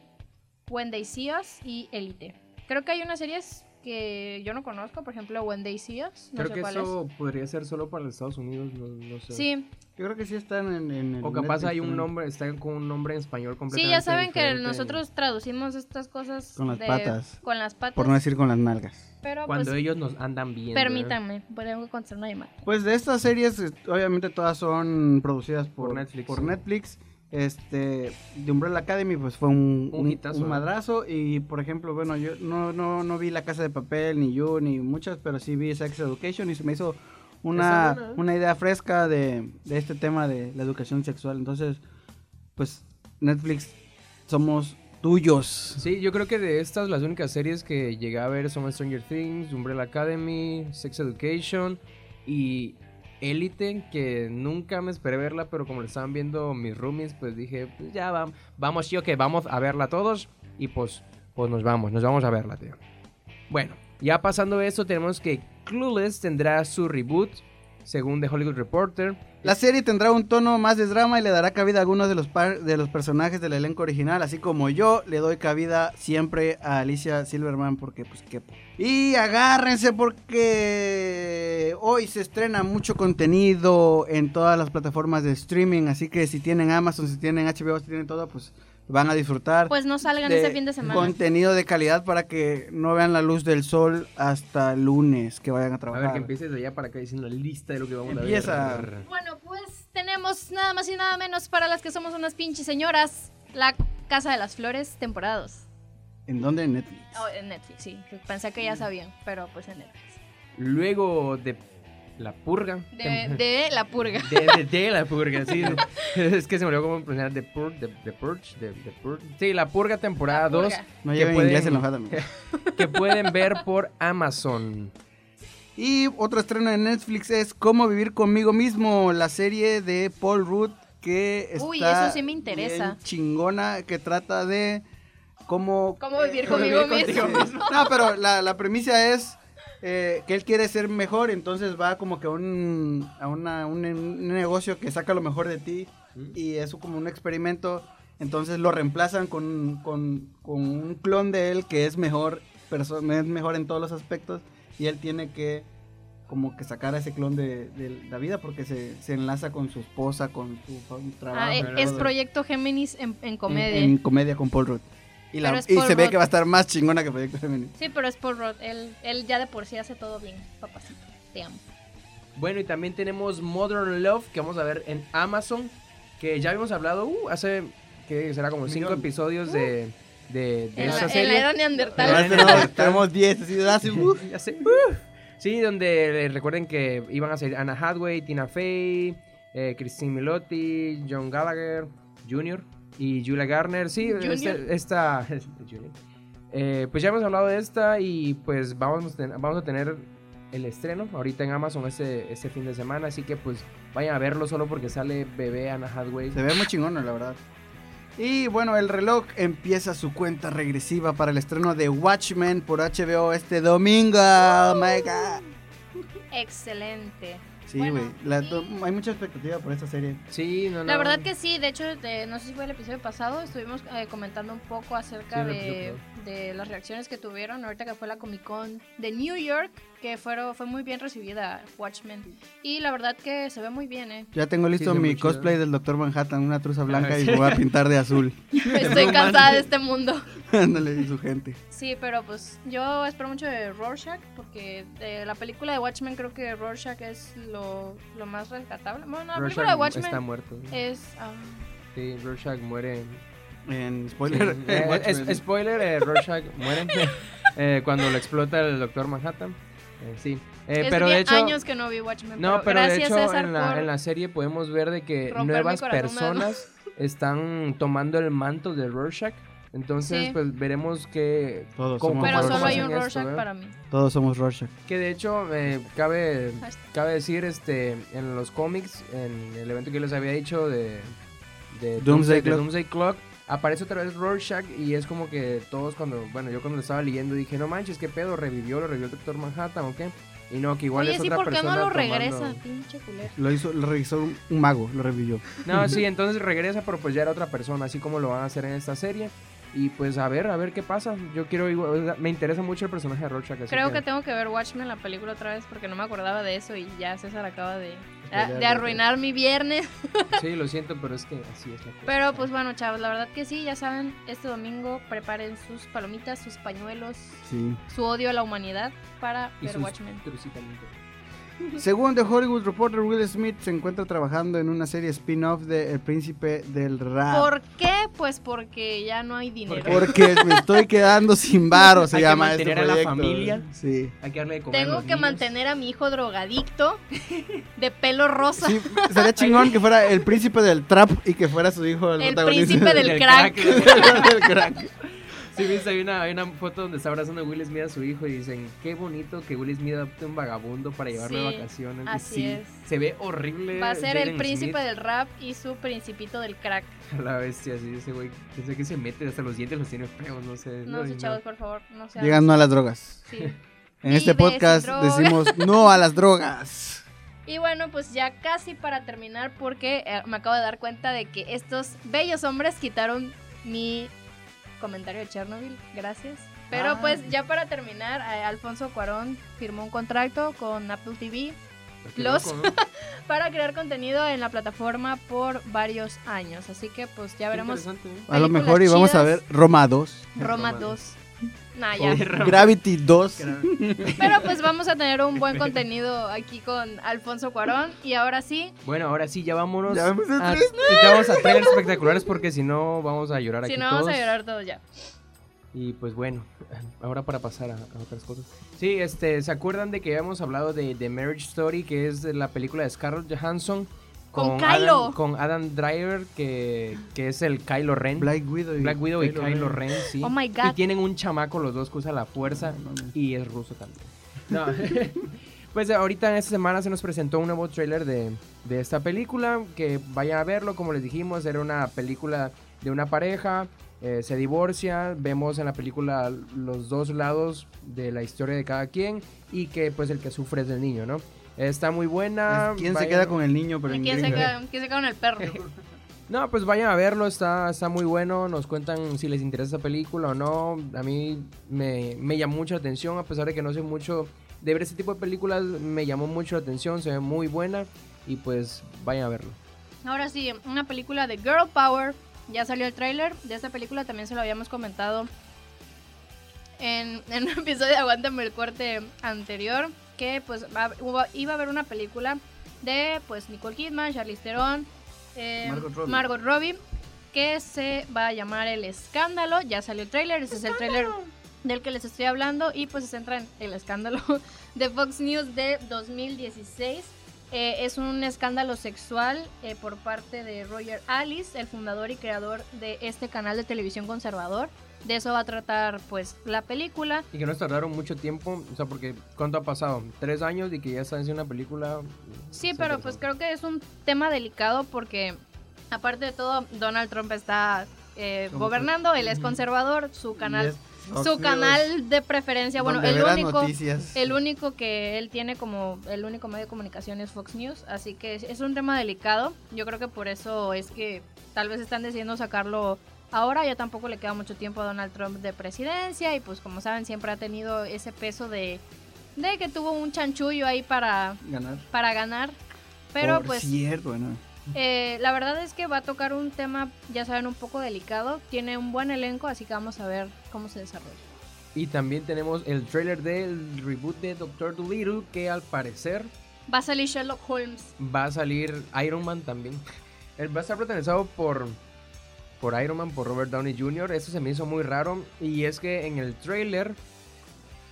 When They See Us y Elite. Creo que hay unas series que yo no conozco, por ejemplo, When They See Us, no Creo sé que cuál eso podría ser solo para los Estados Unidos, no, no es. sé. Sí, Yo creo que sí están en, en el O capaz Netflix hay un nombre, está con un nombre en español Sí, completamente ya saben que diferente. nosotros traducimos estas cosas Con las de- patas. Con las patas. Por no decir con las nalgas. pero Cuando pues ellos nos andan viendo. ¿eh? permítanme, tengo que contestar una llamada. Pues de estas series, obviamente todas son producidas por, Por Netflix, por sí. Netflix. Este, de Umbrella Academy, pues fue un, Un un, hitazo, un madrazo. Y por ejemplo, bueno, yo no, no, no vi La Casa de Papel, ni yo, ni muchas, pero sí vi Sex Education y se me hizo una, buena, ¿eh? una idea fresca de, de este tema de la educación sexual. Entonces, pues Netflix, somos tuyos. Sí, yo creo que de estas las únicas series que llegué a ver son Stranger Things, Umbrella Academy, Sex Education y Elite, que nunca me esperé verla, pero como la estaban viendo mis roomies, pues dije, pues ya vamos, vamos, tío, que vamos a verla todos y pues, pues nos vamos, nos vamos a verla, tío. Bueno, ya pasando eso, tenemos que Clueless tendrá su reboot, según The Hollywood Reporter. La serie tendrá un tono más de drama y le dará cabida a algunos de los, par- de los personajes del elenco original, así como yo le doy cabida siempre a Alicia Silverman porque pues qué... Y agárrense porque hoy se estrena mucho contenido en todas las plataformas de streaming, así que si tienen Amazon, si tienen HBO, si tienen todo, pues van a disfrutar. Pues no salgan de ese fin de semana. Contenido de calidad para que no vean la luz del sol hasta el lunes que vayan a A trabajar. ver, que empieces de allá para que diciendo la lista de lo que vamos Empieza. a ver. Bueno, pues tenemos nada más y nada menos para las que somos unas pinches señoras. La Casa de las Flores, temporada 2. ¿En dónde? En Netflix. Oh, en Netflix, sí. Pensé que ya sabían, pero pues en Netflix. Luego de La Purga. De, de La Purga. De, de- de la purga, sí. es que se me olvidó cómo pronunciar The Purge, The, The Purge, The, The Purge. Sí, La Purga temporada La 2 Purga. No que pueden- inglés enojada. amigo. que pueden ver por Amazon. Y otro estreno de Netflix es Cómo vivir conmigo mismo, la serie de Paul Rudd que está Uy, eso sí me interesa. bien chingona, que trata de cómo... ¿Cómo vivir Cómo conmigo vivir contigo mismo? No, pero la, la premisa es eh, que él quiere ser mejor, entonces va como que a un, a una- un, un negocio que saca lo mejor de ti y es como un experimento. Entonces lo reemplazan con, con- con un clon de él que es mejor, perso- es mejor en todos los aspectos y él tiene que como que sacar a ese clon de, de la vida porque se, se enlaza con su esposa, con su fa- trabajo. Ah, es. Proyecto Géminis en, en comedia. En, en comedia con Paul Rudd. Y, la- y se ve Rudd. que va a estar más chingona que Proyecto Géminis. Sí, pero es Paul Rudd. Él, él ya de por sí hace todo bien, papacito. Te amo. Bueno, y también tenemos Modern Love, que vamos a ver en Amazon, que ya habíamos hablado uh, hace, que será como cinco Millón. episodios de, de, de En la, en serie. la era neandertal. Ya tenemos, tenemos 10, así de hace, uh, sé. Uh. Sí, donde eh, recuerden que iban a ser Anna Hathaway, Tina Fey, eh, Christine Milotti, John Gallagher Jr. y Julia Garner. Sí, Junior. este- esta. Julia. Eh, pues ya hemos hablado de esta y pues vamos vamos a tener el estreno ahorita en Amazon este, este fin de semana. Así que pues vayan a verlo solo porque sale bebé Anna Hathaway. Se ve muy chingona, la verdad. Y bueno, el reloj empieza su cuenta regresiva para el estreno de Watchmen por HBO este domingo. Oh my god. Excelente. Sí, Bueno, güey. la- y- Hay mucha expectativa por esta serie. Sí, no, no. La verdad que sí, de hecho, de- no sé si fue el episodio pasado, estuvimos eh, comentando un poco acerca Sí, de, de las reacciones que tuvieron ahorita que fue la Comic Con de New York, que fueron, fue muy bien recibida Watchmen. Y la verdad que se ve muy bien, ¿eh? Ya tengo listo ve mi muy chido. cosplay del Doctor Manhattan, una truza blanca y sí. me voy a pintar de azul. Estoy cansada de este mundo. Ándale, y su gente. Sí, pero pues yo espero mucho de Rorschach, porque de la película de Watchmen creo que Rorschach es lo, lo más rescatable. Bueno, la película de Rorschach Watchmen está muerto. es... ah, Sí, Rorschach muere. En Sí, spoiler. eh, es- spoiler, eh, Rorschach muere eh, cuando lo explota el Doctor Manhattan. Eh, sí, Eh, pero de hecho... años que no vi Watchmen. No, pero de gracias hecho César en la, por... en la serie podemos ver de que nuevas personas están tomando el manto de Rorschach Entonces, Sí. pues veremos que... Todos ¿Cómo- somos Pero Bueno, solo hay hacen un esto, Rorschach ¿eh? para mí. Todos somos Rorschach. Que de hecho, eh, cabe, cabe decir, este, en los cómics, en el evento que les había dicho de, de Doomsday de Clock. Doomsday Clock, aparece otra vez Rorschach y es como que todos cuando, bueno, yo cuando lo estaba leyendo dije, no manches, qué pedo, revivió, lo revivió el Doctor Manhattan o qué. Y no, que igual Oye, es sí, otra ¿por qué persona no lo tomando- regresa? Pinche culero. Lo hizo, lo revisó un, un mago, lo revivió. No, sí, entonces regresa, pero pues ya era otra persona, así como lo van a hacer en esta serie. Y pues a ver, a ver qué pasa. Yo quiero, igual- me interesa mucho el personaje de Rorschach. Creo que tengo que ver Watchmen la película otra vez porque no me acordaba de eso y ya César acaba de, de ya, arruinar mi viernes. Sí, lo siento, pero es que así es la cosa. Pero pues bueno, chavos, la verdad que sí, ya saben, este domingo preparen sus palomitas, sus pañuelos, Sí. su odio a la humanidad para Y ver sus Watchmen. Según The Hollywood Reporter, Will Smith se encuentra trabajando en una serie spin-off de El Príncipe del Rap. ¿Por qué? Pues porque ya no hay dinero. Porque me estoy quedando sin varo, se Hay que llama este mantener a la familia. Sí. Hay que darle de comer a Tengo los que niños. mantener a mi hijo drogadicto de pelo rosa. Sí, sería chingón que fuera el príncipe del trap y que fuera su hijo el, El protagonista. príncipe del Del crack. del crack. Sí, viste, hay una, hay una foto donde está abrazando a Will Smith a su hijo y dicen, qué bonito que Will Smith adopte un vagabundo para llevarlo de Sí, vacaciones. Y así sí, es. Se ve horrible. Va a ser el príncipe Smith. del rap y su principito del crack. La bestia, sí, ese güey. Pensé que se mete hasta los dientes, los tiene feos, no sé. No, sí, no. chavos, por favor, no sean Llegando a las drogas. Sí. En este podcast decimos no a las drogas. Y bueno, pues ya casi para terminar, porque eh, me acabo de dar cuenta de que estos bellos hombres quitaron mi comentario de Chernobyl. Gracias. Pero Ah. pues ya para terminar, eh, Alfonso Cuarón firmó un contrato con Apple TV loco, ¿no? para crear contenido en la plataforma por varios años. Así que pues ya veremos ¿eh? A lo mejor y vamos a ver. Roma 2. Roma Roma 2. Nah, o ya. Gravity 2. Pero pues vamos a tener un buen contenido aquí con Alfonso Cuarón. Y ahora sí, Bueno, ahora sí, ya vámonos. Ya vamos a a, tres ya vamos a trailers espectaculares porque si no vamos a llorar si aquí no vamos todos. a llorar todos ya. Y pues bueno, ahora para pasar a, a otras cosas. Sí, este, ¿se acuerdan de que habíamos hablado de The Marriage Story, que es de la película de Scarlett Johansson? Con Kylo. con Adam Driver, que, que es el Kylo Ren. Black Widow y, Black Widow y Kylo Ren, sí. Oh my Y god. tienen un chamaco los dos que usa la fuerza No y es ruso también. No. pues ahorita en esta semana se nos presentó un nuevo tráiler de, de esta película, que vayan a verlo, como les dijimos, era una película de una pareja, eh, se divorcia, vemos en la película los dos lados de la historia de cada quien y que pues el que sufre es el niño, ¿no? Está muy buena. ¿Quién se vayan- queda con el niño? Pero ¿Y en ¿Quién se, queda, quién se queda con el perro? No, pues vayan a verlo, está, está muy bueno, nos cuentan si les interesa esta película o no. A mí me, me llamó mucho la atención, a pesar de que no sé mucho de ver este tipo de películas, me llamó mucho la atención, se ve muy buena y pues vayan a verlo. Ahora sí, una película de Girl Power. Ya salió el tráiler de esta película, también se lo habíamos comentado en, en un episodio de Aguántame el corte anterior, que pues va- hubo- iba a haber una película de pues Nicole Kidman, Charlize Theron, eh, Margot Robbie. Margot Robbie, que se va a llamar El Escándalo. Ya salió el tráiler, ese es el tráiler del que les estoy hablando y pues se centra en el escándalo de Fox News de 2016. Eh, es un escándalo sexual eh, por parte de Roger Alice, el fundador y creador de este canal de televisión conservador. De eso va a tratar pues la película. Y que no tardaron mucho tiempo, o sea, porque ¿cuánto ha pasado? Tres años y que ya están haciendo una película. Sí, está pero pues creo que es un tema delicado porque aparte de todo Donald Trump está eh, gobernando, él es conservador, su canal, Fox su News, canal de preferencia, bueno, donde el único, el único que él tiene como el único medio de comunicación es Fox News, así que es, es un tema delicado. Yo creo que por eso es que tal vez están decidiendo sacarlo ahora. Ya tampoco le queda mucho tiempo a Donald Trump de presidencia y pues como saben siempre ha tenido ese peso de de que tuvo un chanchullo ahí para ganar. para ganar. Pero Por pues cierto, bueno. eh, la verdad es que va a tocar un tema, ya saben, un poco delicado. Tiene un buen elenco, así que vamos a ver cómo se desarrolla. Y también tenemos el trailer del reboot de Doctor Dolittle, que al parecer Va a salir Sherlock Holmes. va a salir Iron Man también. Él va a estar protagonizado por, por Iron Man, por Robert Downey Jr. Eso se me hizo muy raro. Y es que en el trailer,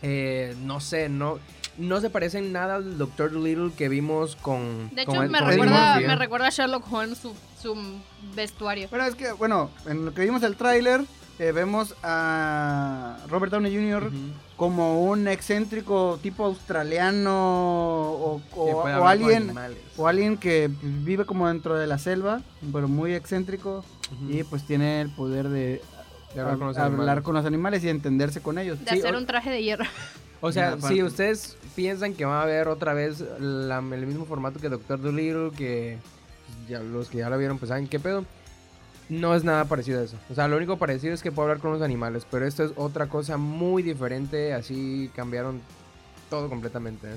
eh, no sé, no, no se parece en nada al Doctor Dolittle que vimos con. De hecho, me con recuerda, ¿eh? me recuerda a Sherlock Holmes su, su vestuario. Bueno, es que, bueno, en lo que vimos el tráiler, eh, vemos a Robert Downey Jr. Como un excéntrico tipo australiano o, o- o alguien animales. o alguien que vive como dentro de la selva, pero muy excéntrico Y pues tiene el poder de, De hablar con los hablar animales. con los animales y entenderse con ellos. De Sí, hacer o- un traje de hierro. O sea, si ustedes piensan que va a haber otra vez la- el mismo formato que Doctor Dolittle, que pues, ya los que ya lo vieron pues saben qué pedo, no es nada parecido a eso. O sea, lo único parecido es que puedo hablar con los animales, pero esto es otra cosa muy diferente, así cambiaron todo completamente. ¿eh?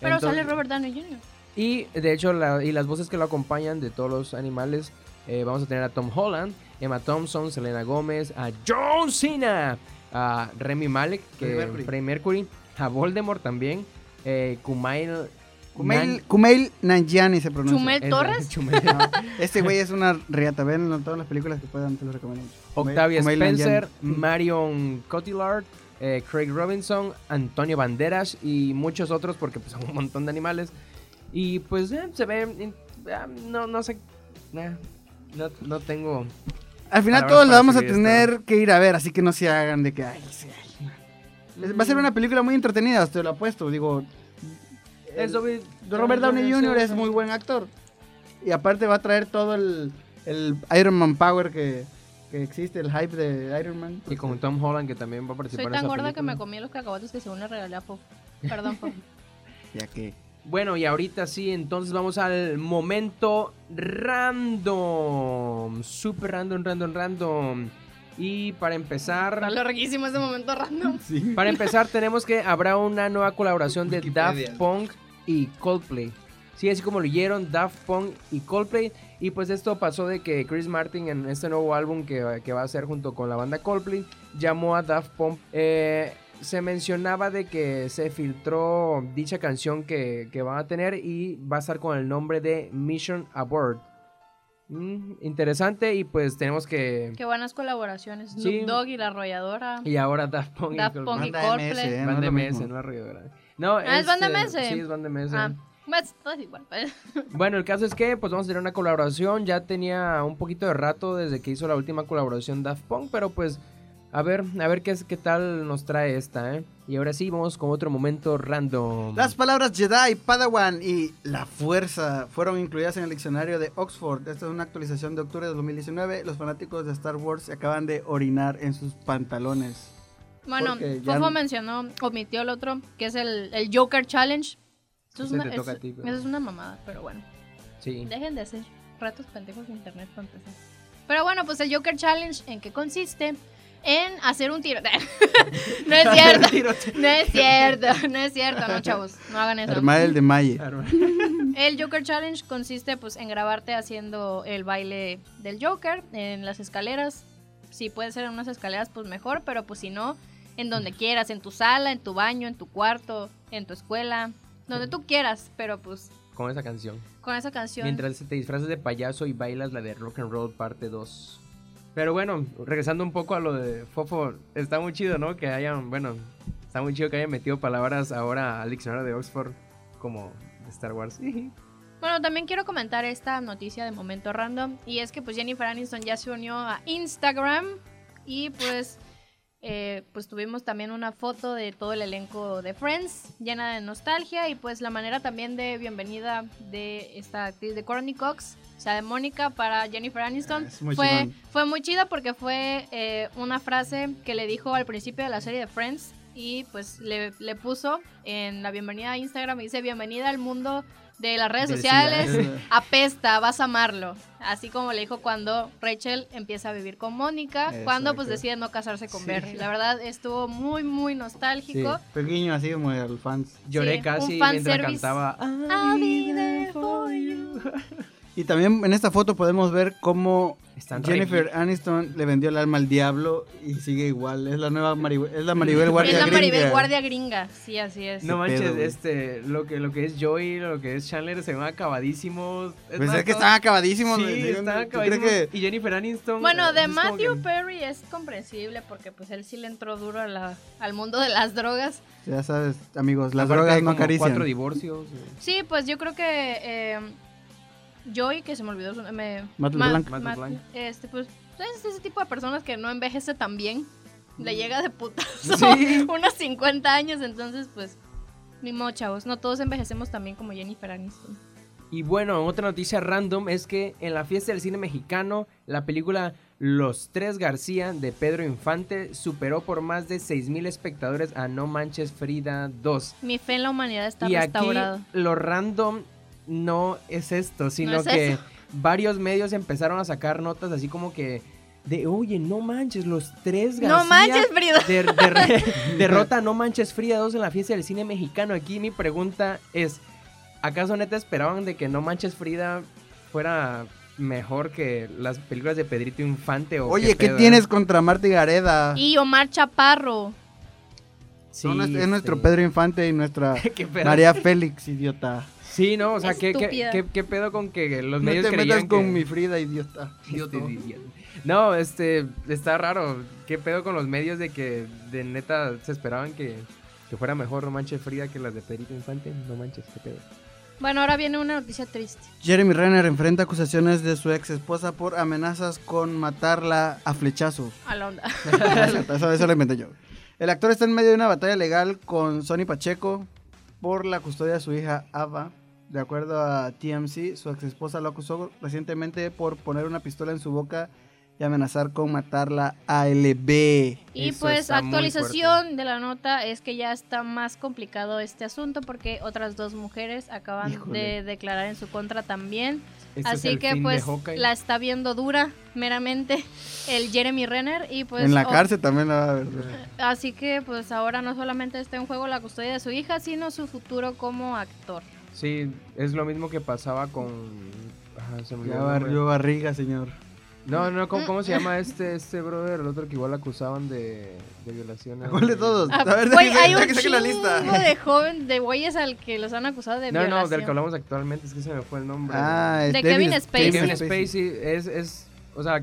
Pero Entonces- sale Robert Downey Jr. Y de hecho, la- y las voces que lo acompañan de todos los animales, eh, vamos a tener a Tom Holland, Emma Thompson, Selena Gómez, a John Cena, a Remy Malek, que Freddie Mercury. Mercury, a Voldemort también, eh, Kumail... Kumail, Nan- Kumail Nanjiani se pronuncia. Chumel es- Torres. Chumel- No, este güey es una riata, ven en todas las películas que puedan, te lo recomiendo. Octavia Kumail Spencer, Nanjiani. Marion Cotillard, eh, Craig Robinson, Antonio Banderas y muchos otros porque pues, son un montón de animales. Y pues eh, se ve, no, no sé, eh, no, no tengo... Al final todos la vamos a tener que ir a ver, así que no se hagan de que... Ay, sí, ay. Va a ser una película muy entretenida, te lo apuesto. Digo, vi- Robert Downey Jr. es muy buen actor. Y aparte va a traer todo el, el Iron Man Power que, que existe, el hype de Iron Man. Y con Tom Holland que también va a participar Soy en tan esa gorda que me comí los cacahuates que según le regalé a Pop. Perdón, Pop. Ya que... Bueno, y ahorita sí, entonces vamos al momento random. Super random, random, random. Y para empezar... Está larguísimo ese momento random. Para empezar, tenemos que habrá una nueva colaboración de Wikipedia. Daft Punk y Coldplay. Sí, así como lo oyeron, Daft Punk y Coldplay. Y pues esto pasó de que Chris Martin en este nuevo álbum que, que va a hacer junto con la banda Coldplay llamó a Daft Punk. Eh, se mencionaba de que se filtró dicha canción que, que van a tener y va a estar con el nombre de Mission Abort. Mm, interesante y pues tenemos que... Qué buenas colaboraciones. Snoop Sí. Dogg y la arrolladora. Y ahora Daft Punk Daft y Coldplay. Punk y Coldplay. ¿eh? No Banda es MS, mismo. no arrolladora. No, Ah, ¿es Banda eh, MS? Sí, es Banda MS. Ah, pues, es igual. Bueno, el caso es que pues vamos a tener una colaboración. Ya tenía un poquito de rato desde que hizo la última colaboración Daft Punk, pero pues a ver, a ver qué, es, qué tal nos trae esta, ¿eh? Y ahora sí, vamos con otro momento random. Las palabras Jedi, Padawan y la fuerza fueron incluidas en el diccionario de Oxford. Esta es una actualización de octubre de 2019. Los fanáticos de Star Wars se acaban de orinar en sus pantalones. Bueno, Fofo no- mencionó, omitió el otro, que es el, el Joker Challenge. Eso es, una, es- a ti, pero- eso es una mamada, pero bueno. Sí. Dejen de hacer ratos pendejos de internet para empezar. Pero bueno, pues el Joker Challenge, ¿en qué consiste? En hacer un tiro. no es cierto. No es cierto. No es cierto, no, chavos. No hagan eso. Armar el de Maye. El Joker Challenge consiste pues en grabarte haciendo el baile del Joker en las escaleras. Si puede ser en unas escaleras, pues mejor, pero pues si no, en donde quieras, en tu sala, en tu baño, en tu cuarto, en tu escuela, donde tú quieras, pero pues Con esa canción. con esa canción. Mientras te disfrazas de payaso y bailas la de Rock and Roll parte 2. Pero bueno, regresando un poco a lo de Fofo, está muy chido, ¿no? Que hayan, bueno, está muy chido que hayan metido palabras ahora al diccionario de Oxford como Star Wars. Bueno, también quiero comentar esta noticia de momento random y es que pues Jennifer Aniston ya se unió a Instagram y pues eh, pues tuvimos también una foto de todo el elenco de Friends llena de nostalgia y pues la manera también de bienvenida de esta actriz de Courtney Cox, o sea de Mónica para Jennifer Aniston muy fue, chingón. fue muy chida porque fue eh, una frase que le dijo al principio de la serie de Friends y pues le, le puso en la bienvenida a Instagram y dice bienvenida al mundo de las redes sociales SIDA. apesta, vas a amarlo. Así como le dijo cuando Rachel empieza a vivir con Mónica, cuando pues decide no casarse con Sí. La verdad estuvo muy, muy nostálgico. Pequeño así como al fans. Lloré Sí, casi mientras service. cantaba I'll Y también en esta foto podemos ver cómo Están Jennifer Aniston le vendió el alma al diablo y sigue igual. Es la nueva Maribel, es la Maribel Guardia es la Maribel Gringa. Guardia Gringa, sí, así es. No manches, pedo, este, lo que, lo que es Joey, lo que es Chandler se van acabadísimos. Pues más, es que están acabadísimos. Sí, güey. están ¿Tú crees acabadísimos. que Y Jennifer Aniston. Bueno, de es Matthew que- Perry es comprensible porque pues él sí le entró duro a la- al mundo de las drogas. Ya sabes, amigos, las Aparte drogas no acarician. cuatro divorcios. Sí, pues yo creo que eh, Joey, que se me olvidó su me, Matt. Matt Matt- LeBlanc. este, pues Es ese tipo de personas que no envejece tan bien. Le llega de putazo Sí. unos 50 años, entonces pues ni modo, chavos. No todos envejecemos también como Jennifer Aniston. Y bueno, otra noticia random es que en la fiesta del cine mexicano, la película Los Tres García de Pedro Infante superó por más de 6.000 espectadores a No Manches Frida 2. Mi fe en la humanidad está y aquí restaurado. lo random no es esto, sino es que eso. varios medios empezaron a sacar notas así como que de, oye, no manches, los tres García No manches, Frida. der- derrota No Manches Frida 2 en la fiesta del cine mexicano. Aquí mi pregunta es, ¿acaso neta esperaban de que No Manches Frida fuera mejor que las películas de Pedrito Infante? O Oye, ¿qué tienes contra Marta y Gareda? Y Omar Chaparro. Sí, Son nues- es nuestro Pedro Infante y nuestra. María Félix, idiota. Sí, no, o sea, ¿qué, qué, qué- qué pedo con que los No medios te creían metas con mi Frida, idiota. Este idiota. No, este, está raro. ¿Qué pedo con los medios de que de neta se esperaban que, que fuera mejor No Manches Frida que las de Pedrito Infante? No manches, qué pedo. Bueno, ahora viene una noticia triste. Jeremy Renner enfrenta acusaciones de su ex esposa por amenazas con matarla a flechazos. A la onda. eso, eso lo inventé yo. El actor está en medio de una batalla legal con Sonny Pacheco por la custodia de su hija Ava. De acuerdo a TMC, su ex esposa lo acusó recientemente por poner una pistola en su boca y amenazar con matarla a LB. Y Eso pues actualización de la nota es que ya está más complicado este asunto porque otras dos mujeres acaban Híjole. de declarar en su contra también. Este es Así que pues la está viendo dura meramente el Jeremy Renner y pues en la cárcel también la va a ver. así que pues ahora no solamente está en juego la custodia de su hija, sino su futuro como actor. Sí, es lo mismo que pasaba con... Ajá, se me Ya barrió barriga, señor. No, no, ¿cómo, cómo se llama este, este brother? El otro que igual acusaban de, de violación. a- ¿Cuál de todos? Ah, A ver, güey, deje- hay un saque la lista. de joven, de güeyes al que los han acusado de No, violación. no, del que hablamos actualmente, es que se me fue el nombre. Ah, es De David Kevin Spacey. Kevin Spacey es, es, o sea,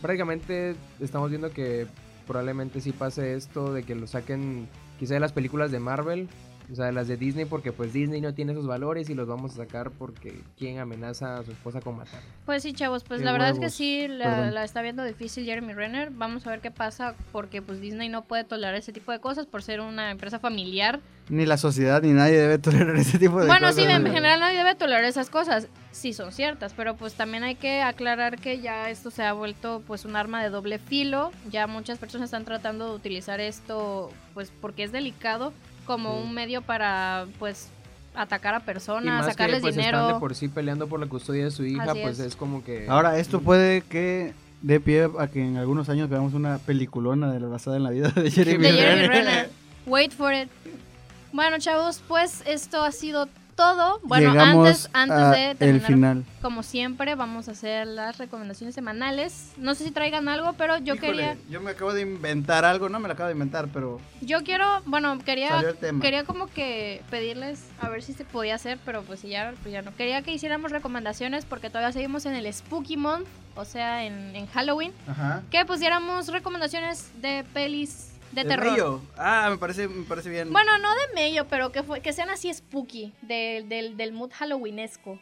prácticamente estamos viendo que probablemente sí pase esto de que lo saquen quizá de las películas de Marvel, o sea, las de Disney, porque pues Disney no tiene esos valores y los vamos a sacar porque quien amenaza a su esposa con matar. Pues sí, chavos, pues Qué la verdad es que huevos. sí, la, la está viendo difícil Jeremy Renner. Vamos a ver qué pasa porque pues Disney no puede tolerar ese tipo de cosas por ser una empresa familiar. Ni la sociedad ni nadie debe tolerar ese tipo de Bueno, cosas. sí, en general nadie debe tolerar esas cosas. Sí son ciertas, pero pues también hay que aclarar que ya esto se ha vuelto pues un arma de doble filo. Ya muchas personas están tratando de utilizar esto pues porque es delicado como Sí. un medio para pues atacar a Y personas, más que sacarles pues están de dinero. por sí peleando por la custodia de su hija, Así pues es. es. como que... Ahora, esto puede que dé pie a que en algunos años veamos una peliculona de la basada en la vida de Jeremy, de Jeremy Renner. Renner. Wait for it. Bueno, chavos, pues esto ha sido todo. Bueno, Llegamos antes, antes de el terminar, final. como siempre, vamos a hacer las recomendaciones semanales. No sé si traigan algo, pero yo Híjole, quería, Yo me acabo de inventar algo, no me lo acabo de inventar, pero yo quiero, bueno, quería, salió el tema. quería como que pedirles a ver si se podía hacer, pero pues si ya, pues ya no. Quería que hiciéramos recomendaciones porque todavía seguimos en el Spooky Month, o sea, en, en Halloween. Ajá. Que pusiéramos recomendaciones de pelis de terror. brillo. Ah, me parece, me parece bien. Bueno, no de medio, pero que, fue, que sean así spooky, de- del, del mood halloweenesco.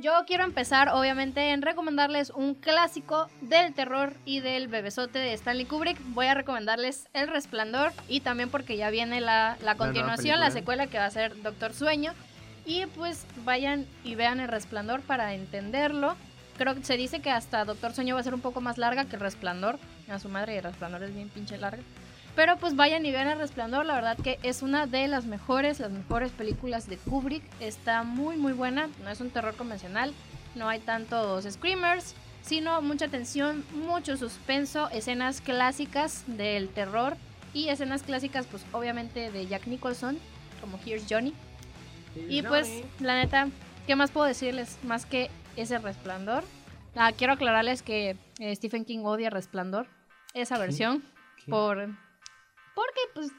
Yo quiero empezar, obviamente, en recomendarles un clásico del terror y del bebesote de Stanley Kubrick. Voy a recomendarles El Resplandor y también porque ya viene la, la continuación, la película. secuela que va a ser Doctor Sueño. Y pues vayan y vean El Resplandor para entenderlo. Creo que se dice que hasta Doctor Sueño va a ser un poco más larga que El Resplandor. A su madre, El Resplandor es bien pinche larga. Pero pues vayan y vean El Resplandor, la verdad que es una de las mejores, las mejores películas de Kubrick. Está muy muy buena, no es un terror convencional, no hay tantos screamers, sino mucha tensión, mucho suspenso, escenas clásicas del terror y escenas clásicas pues obviamente de Jack Nicholson, como Here's Johnny. Y pues la neta, ¿qué más puedo decirles? Más que ese Resplandor. Ah, quiero aclararles que eh, Stephen King odia Resplandor, esa versión, ¿Qué? por porque pues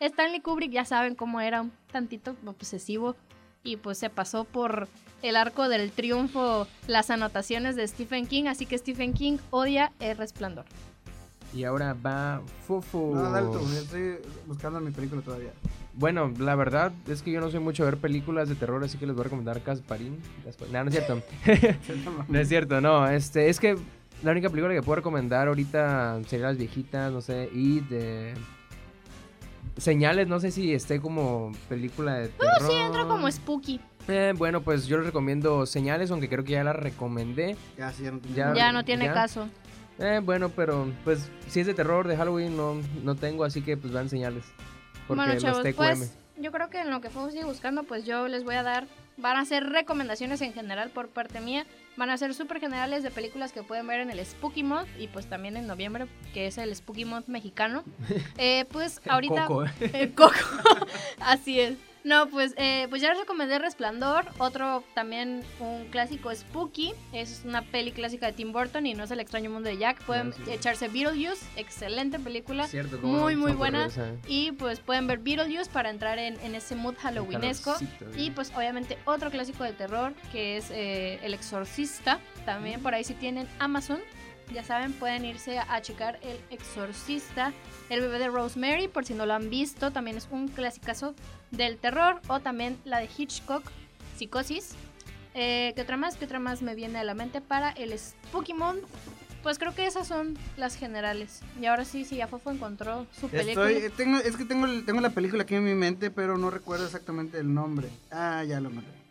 Stanley Kubrick ya saben cómo era un tantito obsesivo y pues se pasó por el arco del triunfo las anotaciones de Stephen King, así que Stephen King odia el resplandor. Y ahora va Fofo. No, dale tú, yo estoy buscando mi película todavía. Bueno, la verdad es que yo no soy mucho de ver películas de terror, así que les voy a recomendar Casparín. No, no es cierto. no es cierto, no. Este, es que la única película que puedo recomendar ahorita sería las viejitas, no sé, y de Señales, no sé si esté como película de terror. Uh, sí, entra como spooky. Eh, bueno, pues yo les recomiendo Señales, aunque creo que ya la recomendé. Ya, sí, ya no tiene- Ya- Ya no tiene ya. caso. Eh, bueno, pero pues si es de terror, de Halloween, no, no tengo, así que pues vean Señales. Porque bueno, chavos, TQM. pues yo creo que en lo que Fuego sigue buscando, pues yo les voy a dar, van a ser recomendaciones en general por parte mía, van a ser súper generales de películas que pueden ver en el Spooky Month y pues también en noviembre, que es el Spooky Month mexicano. Eh, pues ahorita... Coco, eh. El coco. Así es. No, pues, eh, pues ya les recomendé Resplandor, otro también un clásico Spooky, es una peli clásica de Tim Burton y no es el extraño mundo de Jack, pueden No, sí. echarse Beetlejuice, excelente película. Cierto, muy, muy buena. poderosas. Y pues pueden ver Beetlejuice para entrar en, en ese mood halloweenesco. Y eh. pues obviamente otro clásico de terror que es eh, El Exorcista. También por ahí si tienen Amazon, ya saben, pueden irse a, checar El Exorcista. El bebé de Rosemary, por si no lo han visto, también es un clasicazo del terror. O también la de Hitchcock, Psicosis. Eh, ¿Qué otra más? ¿Qué otra más me viene a la mente para el Spooky Month? Pues creo que esas son las generales. Y ahora sí, sí, ya Fofo encontró su película. Estoy, tengo, es que tengo, tengo la película aquí en mi mente, pero no recuerdo exactamente el nombre. Ah, ya lo encontré.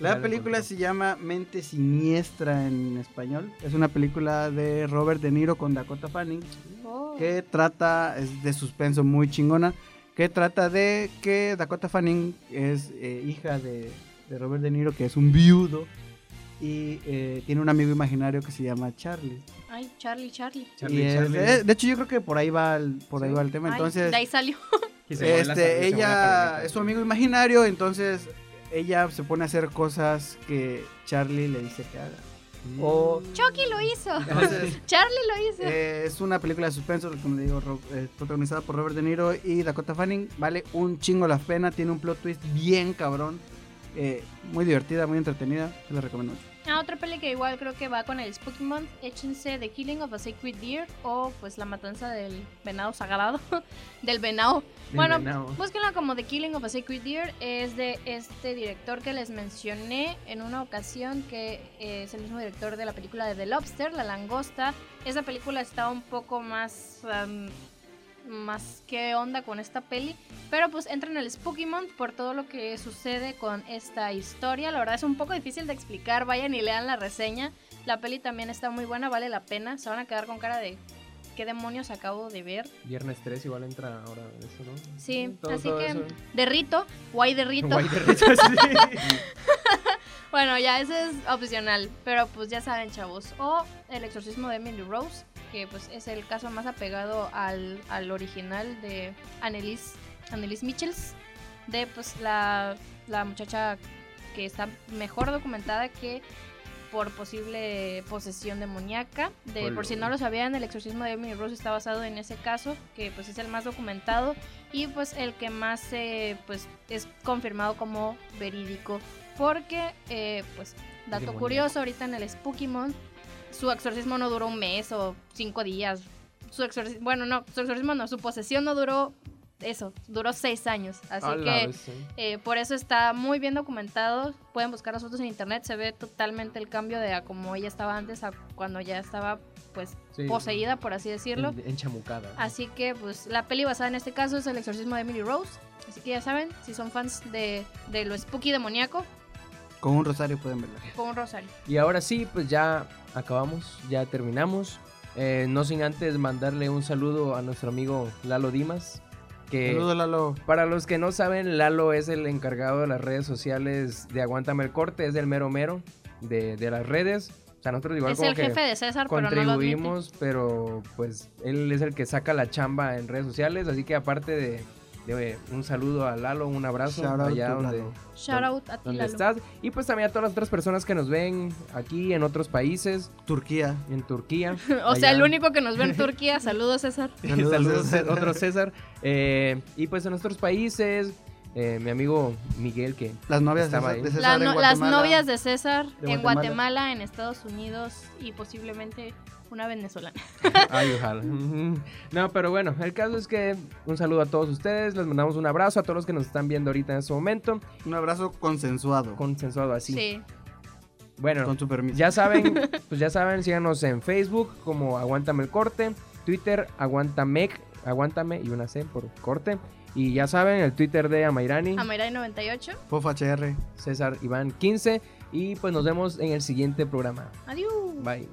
La película se llama Mente Siniestra en español. Es una película de Robert De Niro con Dakota Fanning Oh. que trata, es de suspenso muy chingona, que trata de que Dakota Fanning es eh, hija de, de Robert De Niro, que es un viudo, y eh, tiene un amigo imaginario que se llama Charlie. Ay, Charlie, Charlie. Charlie, Y es- Charlie. eh, de hecho yo creo que por ahí va el, por ahí va el tema. Ay, Entonces, de ahí salió. Este, ella es su amigo imaginario, entonces ella se pone a hacer cosas que Charlie le dice que haga. Mm. O Chucky lo hizo. entonces Charlie lo hizo. eh, es una película de suspenso, como le digo, ro- eh, protagonizada por Robert De Niro y Dakota Fanning. Vale un chingo la pena, tiene un plot twist bien cabrón, eh, muy divertida, muy entretenida, se la recomiendo mucho. Ah, otra peli que igual creo que va con el Spooky Month, échense The Killing of a Sacred Deer o pues la matanza del venado sagrado, del venado. Del bueno, venado. búsquenla como The Killing of a Sacred Deer, es de este director que les mencioné en una ocasión, que es el mismo director de la película de The Lobster, La Langosta. Esa película está un poco más... más qué onda con esta peli. Pero pues entra en el Spooky Month por todo lo que sucede con esta historia. La verdad es un poco difícil de explicar. Vayan y lean la reseña. La peli también está muy buena, vale la pena. Se van a quedar con cara de qué demonios acabo de ver. Viernes 3 igual entra ahora eso, ¿no? Sí, Todo- así todo que eso. de Rito, guay de Rito. Guay de rito, sí. Bueno, ya ese es opcional, pero pues ya saben, chavos. O El exorcismo de Emily Rose, que pues es el caso más apegado al, al original de Annelies, Annelies Michels, de pues la, la muchacha que está mejor documentada que por posible posesión demoníaca. De, Hola. por si no lo sabían, el exorcismo de Emily Rose está basado en ese caso, que pues es el más documentado y pues el que más eh, pues es confirmado como verídico porque eh, pues dato curioso ahorita en el Spooky Month su exorcismo no duró un mes o cinco días su exorcismo bueno no su exorcismo no su posesión no duró eso duró seis años así A que eh, por eso está muy bien documentado. Pueden buscar las fotos en internet. Se ve totalmente el cambio de a como ella estaba antes a cuando ya estaba, pues, Sí. poseída, por así decirlo. En- enchamucada. Así que, pues, la peli basada en este caso es El exorcismo de Emily Rose. Así que ya saben, si son fans de, de lo spooky demoníaco, Con un rosario pueden verla. con un rosario. Y ahora sí, pues ya acabamos, ya terminamos. Eh, no sin antes mandarle un saludo a nuestro amigo Lalo Dimas. Que Saludos, Lalo. para los que no saben, Lalo es el encargado de las redes sociales de Aguántame el Corte, es el mero mero de, de las redes. O sea, nosotros igual es como el que jefe de César, pero no lo contribuimos, pero pues él es el que saca la chamba en redes sociales. Así que aparte de, de un saludo a Lalo, un abrazo Shout out allá to donde, out a ti, donde Lalo. estás. Y pues también a todas las otras personas que nos ven aquí en otros países, Turquía. en Turquía. O sea, el único que nos ve en Turquía. Saludos, César. Saludos, Saludos, César. otro César. Eh, y pues en nuestros países, eh, mi amigo Miguel, que Las novias de, Estaba César- ahí. de César La en las novias de César De en Guatemala. Guatemala, en Estados Unidos y posiblemente una venezolana. Ay, ojalá. No, pero bueno, el caso es que un saludo a todos ustedes, les mandamos un abrazo a todos los que nos están viendo ahorita en este momento, Un abrazo consensuado. consensuado así. Sí. Bueno, Con su permiso. ya saben, pues ya saben, síganos en Facebook como Aguántame el Corte, Twitter Aguantamec, Aguántame y una C por corte. Y ya saben, el Twitter de Amairani, Amairai 98. Pof HR. César Iván 15. Y pues nos vemos en el siguiente programa. Adiós. Bye.